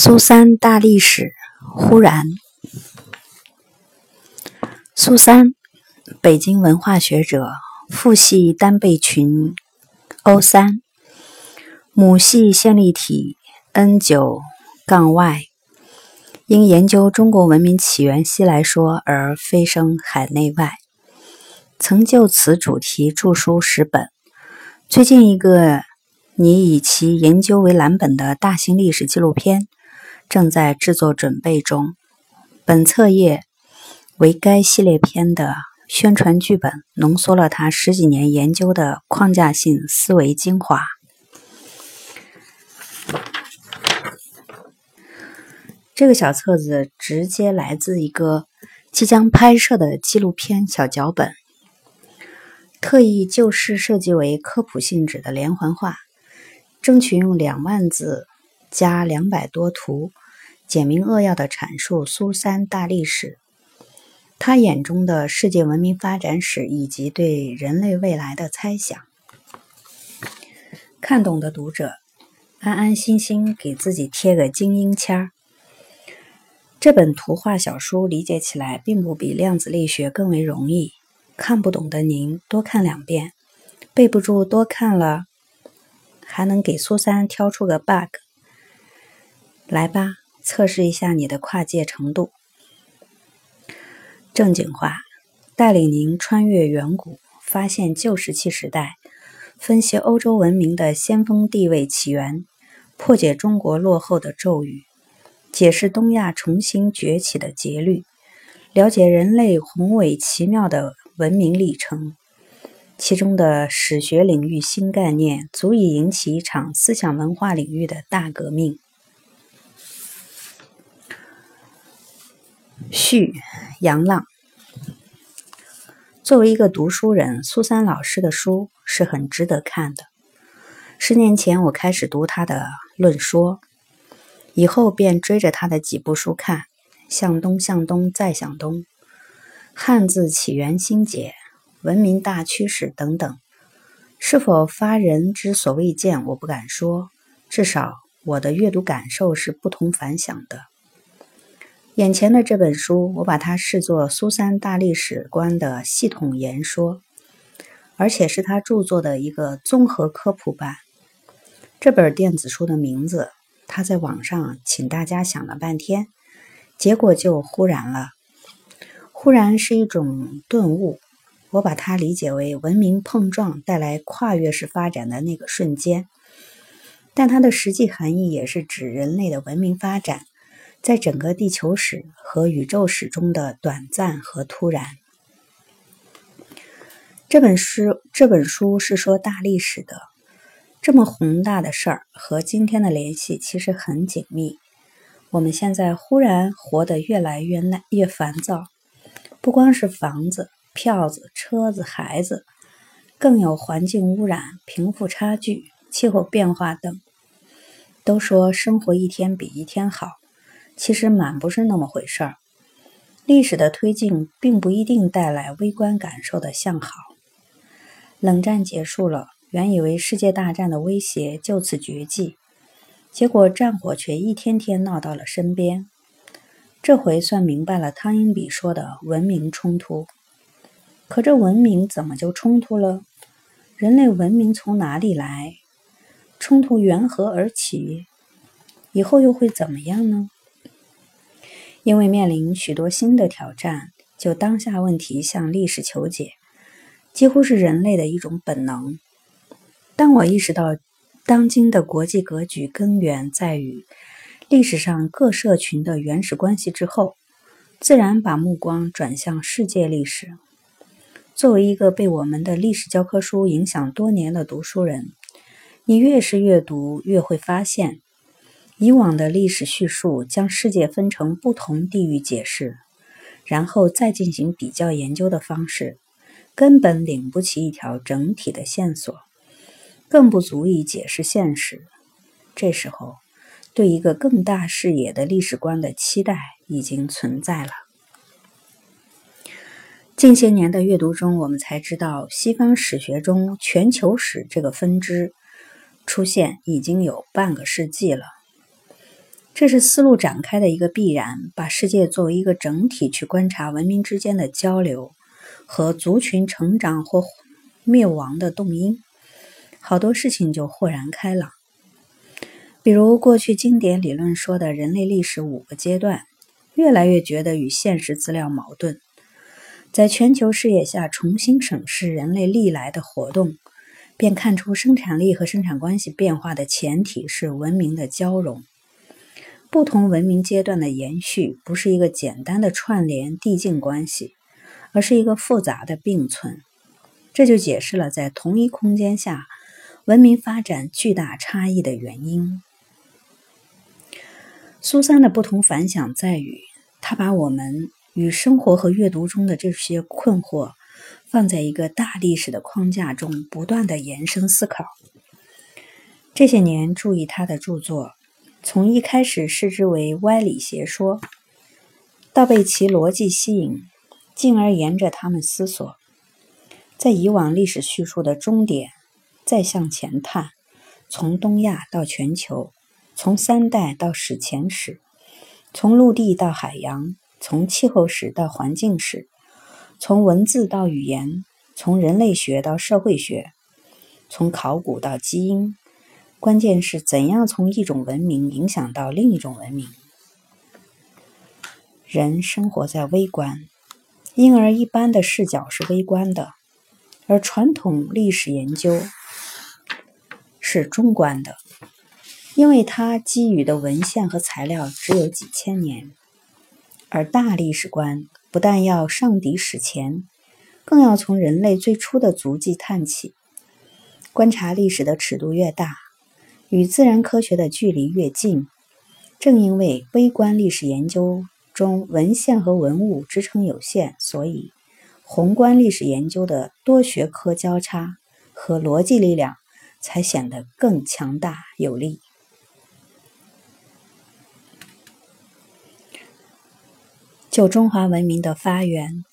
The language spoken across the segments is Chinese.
苏三大历史，忽然，苏三，北京文化学者，父系单倍群 O 三，母系线粒体 N 九杠 Y，因研究中国文明起源西来说而飞升海内外，曾就此主题著书十本。最近一个拟以其研究为蓝本的大型历史纪录片。正在制作准备中。本册页为该系列片的宣传剧本，浓缩了他十几年研究的框架性思维精华。这个小册子直接来自一个即将拍摄的纪录片小脚本，特意就事设计为科普性质的连环画，争取用两万字。加两百多图，简明扼要的阐述苏三大历史，他眼中的世界文明发展史以及对人类未来的猜想。看懂的读者，安安心心给自己贴个精英签儿。这本图画小书理解起来并不比量子力学更为容易，看不懂的您多看两遍，背不住多看了，还能给苏三挑出个 bug。来吧，测试一下你的跨界程度。正经话，带领您穿越远古，发现旧石器时代，分析欧洲文明的先锋地位起源，破解中国落后的咒语，解释东亚重新崛起的节律，了解人类宏伟奇妙的文明历程，其中的史学领域新概念，足以引起一场思想文化领域的大革命。序杨浪，作为一个读书人，苏三老师的书是很值得看的。十年前我开始读他的《论说》，以后便追着他的几部书看，《向东向东再向东》、《汉字起源新解》、《文明大趋势》等等。是否发人之所未见，我不敢说，至少我的阅读感受是不同凡响的。眼前的这本书，我把它视作苏三大历史观的系统言说，而且是他著作的一个综合科普版。这本电子书的名字，他在网上请大家想了半天，结果就忽然了。忽然是一种顿悟，我把它理解为文明碰撞带来跨越式发展的那个瞬间，但它的实际含义也是指人类的文明发展。在整个地球史和宇宙史中的短暂和突然。这本书这本书是说大历史的，这么宏大的事儿和今天的联系其实很紧密。我们现在忽然活得越来越耐越烦躁，不光是房子、票子、车子、孩子，更有环境污染、贫富差距、气候变化等。都说生活一天比一天好。其实满不是那么回事儿。历史的推进并不一定带来微观感受的向好。冷战结束了，原以为世界大战的威胁就此绝迹，结果战火却一天天闹到了身边。这回算明白了汤因比说的文明冲突。可这文明怎么就冲突了？人类文明从哪里来？冲突缘何而起？以后又会怎么样呢？因为面临许多新的挑战，就当下问题向历史求解，几乎是人类的一种本能。当我意识到当今的国际格局根源在于历史上各社群的原始关系之后，自然把目光转向世界历史。作为一个被我们的历史教科书影响多年的读书人，你越是阅读，越会发现。以往的历史叙述将世界分成不同地域解释，然后再进行比较研究的方式，根本领不起一条整体的线索，更不足以解释现实。这时候，对一个更大视野的历史观的期待已经存在了。近些年的阅读中，我们才知道，西方史学中全球史这个分支出现已经有半个世纪了。这是思路展开的一个必然，把世界作为一个整体去观察文明之间的交流和族群成长或灭亡的动因，好多事情就豁然开朗。比如过去经典理论说的人类历史五个阶段，越来越觉得与现实资料矛盾。在全球视野下重新审视人类历来的活动，便看出生产力和生产关系变化的前提是文明的交融。不同文明阶段的延续不是一个简单的串联递进关系，而是一个复杂的并存。这就解释了在同一空间下文明发展巨大差异的原因。苏三的不同反响在于，他把我们。与生活和阅读中的这些困惑，放在一个大历史的框架中，不断的延伸思考。这些年注意他的著作，从一开始视之为歪理邪说，到被其逻辑吸引，进而沿着他们思索，在以往历史叙述的终点，再向前探，从东亚到全球，从三代到史前史，从陆地到海洋。从气候史到环境史，从文字到语言，从人类学到社会学，从考古到基因，关键是怎样从一种文明影响到另一种文明。人生活在微观，因而一般的视角是微观的，而传统历史研究是中观的，因为它基于的文献和材料只有几千年。而大历史观不但要上抵史前，更要从人类最初的足迹探起。观察历史的尺度越大，与自然科学的距离越近。正因为微观历史研究中文献和文物支撑有限，所以宏观历史研究的多学科交叉和逻辑力量才显得更强大有力。就中华文明的发源，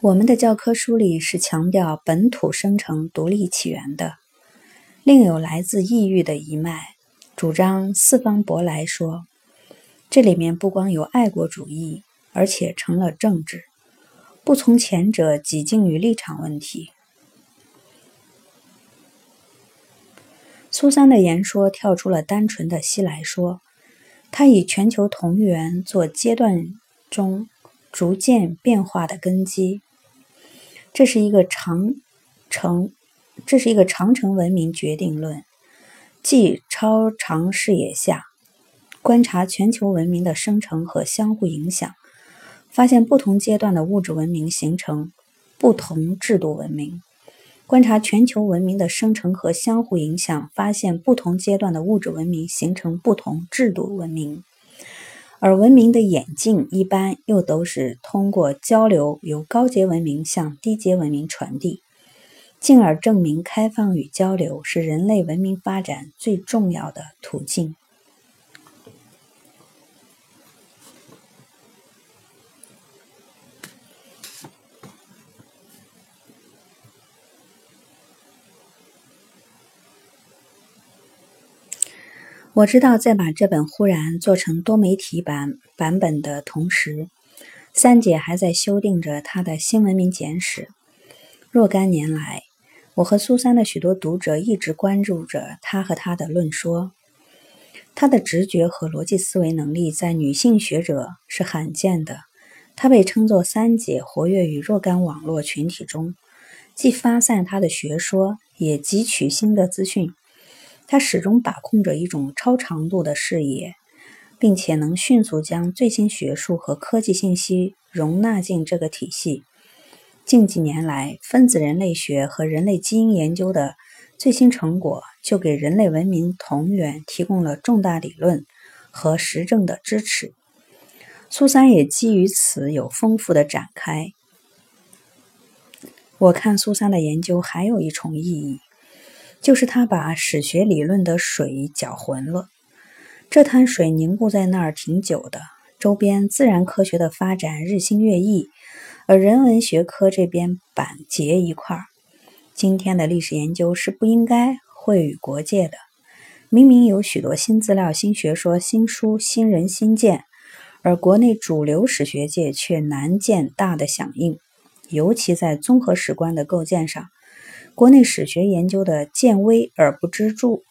我们的教科书里是强调本土生成、独立起源的。另有来自异域的一脉，主张四方博来说。这里面不光有爱国主义，而且成了政治。不从前者，几近于立场问题。苏三的言说跳出了单纯的西来说，他以全球同源做阶段中。逐渐变化的根基，这是一个长城，这是一个长城文明决定论，即超长视野下观察全球文明的生成和相互影响，发现不同阶段的物质文明形成不同制度文明；观察全球文明的生成和相互影响，发现不同阶段的物质文明形成不同制度文明。而文明的演进一般又都是通过交流，由高阶文明向低阶文明传递，进而证明开放与交流是人类文明发展最重要的途径。我知道，在把这本《忽然》做成多媒体版版本的同时，三姐还在修订着她的新文明简史。若干年来，我和苏三的许多读者一直关注着她和她的论说。她的直觉和逻辑思维能力在女性学者是罕见的。她被称作“三姐”，活跃于若干网络群体中，既发散她的学说，也汲取新的资讯。他始终把控着一种超长度的视野，并且能迅速将最新学术和科技信息容纳进这个体系。近几年来，分子人类学和人类基因研究的最新成果，就给人类文明同源提供了重大理论和实证的支持。苏三也基于此有丰富的展开。我看苏三的研究还有一重意义。就是他把史学理论的水搅浑了，这滩水凝固在那儿挺久的。周边自然科学的发展日新月异，而人文学科这边板结一块儿。今天的历史研究是不应该会与国界的。明明有许多新资料、新学说、新书、新人、新见，而国内主流史学界却难见大的响应，尤其在综合史观的构建上，国内史学研究的见微而不知著，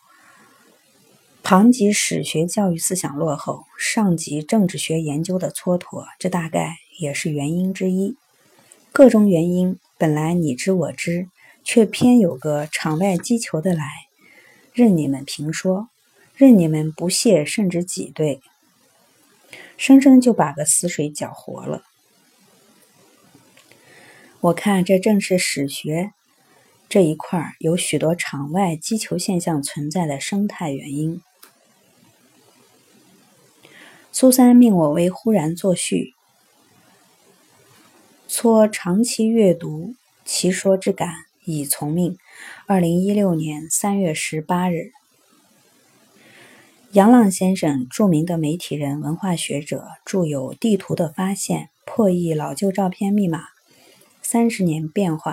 旁及史学教育思想落后，上及政治学研究的蹉跎，这大概也是原因之一。各种原因本来你知我知，却偏有个场外击球的来。任你们评说，任你们不屑，甚至挤兑，生生就把个死水搅活了。我看这正是史学这一块有许多场外击球现象存在的生态原因。苏三命我为忽然作序，说长期阅读其说之感。已从命。二零一六年三月十八日，杨浪先生，著名的媒体人、文化学者，著有《地图的发现》《破译老旧照片密码》《三十年变化》